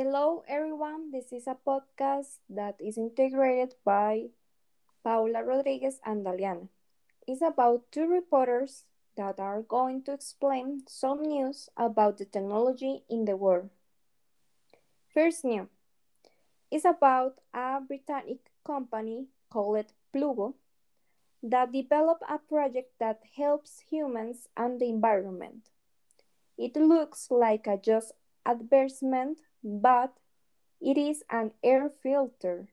Hello, everyone. This is a podcast that is integrated by Paula Rodriguez and Daliana. It's about two reporters that are going to explain some news about the technology in the world. First news is about a Britannic company called Plugo that developed a project that helps humans and the environment. It looks like a just advertisement but it is an air filter.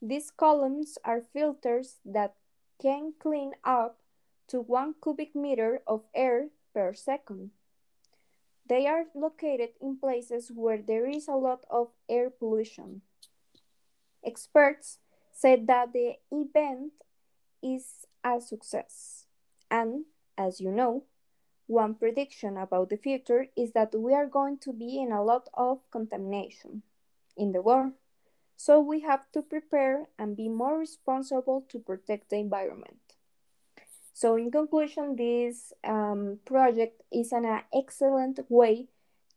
These columns are filters that can clean up to one cubic meter of air per second. They are located in places where there is a lot of air pollution. Experts said that the event is a success. And as you know, one prediction about the future is that we are going to be in a lot of contamination in the world. So we have to prepare and be more responsible to protect the environment. So in conclusion, this um, project is an uh, excellent way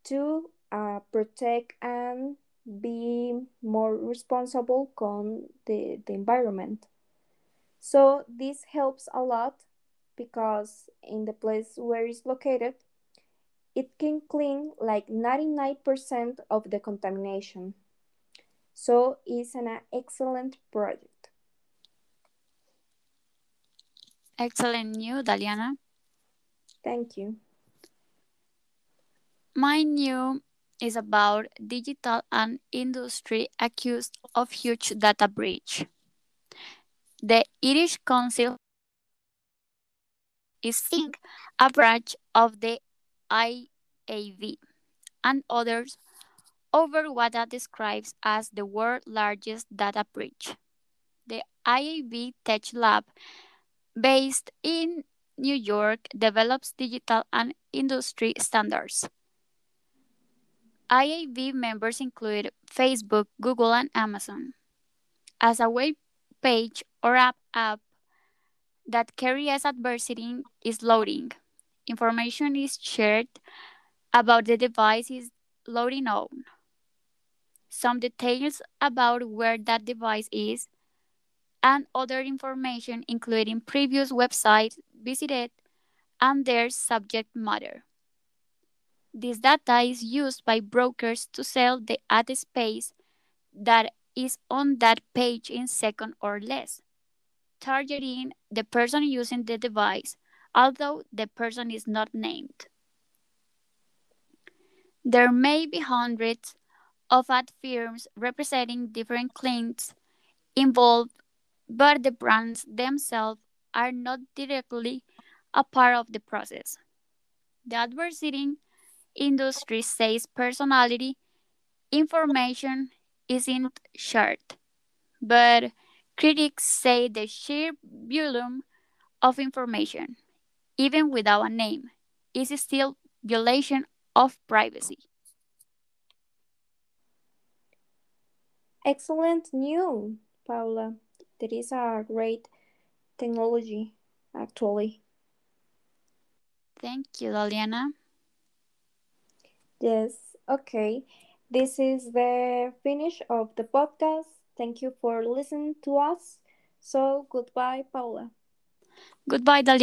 to uh, protect and be more responsible con the, the environment. So this helps a lot because in the place where it's located, it can clean like 99% of the contamination. So it's an excellent project. Excellent news, Daliana. Thank you. My new is about digital and industry accused of huge data breach. The Irish Council is seeing a branch of the IAB and others over what that describes as the world's largest data breach. The IAB Tech Lab, based in New York, develops digital and industry standards. IAB members include Facebook, Google, and Amazon. As a web page or app app that carries adversity is loading. Information is shared about the device is loading on. Some details about where that device is and other information including previous websites visited and their subject matter. This data is used by brokers to sell the ad space that is on that page in second or less targeting the person using the device, although the person is not named. There may be hundreds of ad firms representing different clients involved, but the brands themselves are not directly a part of the process. The advertising industry says personality information isn't shared, but Critics say the sheer volume of information, even without a name, is still violation of privacy. Excellent news, Paula. That is a great technology, actually. Thank you, Daliana. Yes, okay. This is the finish of the podcast. Thank you for listening to us. So, goodbye, Paula. Goodbye, Dalia.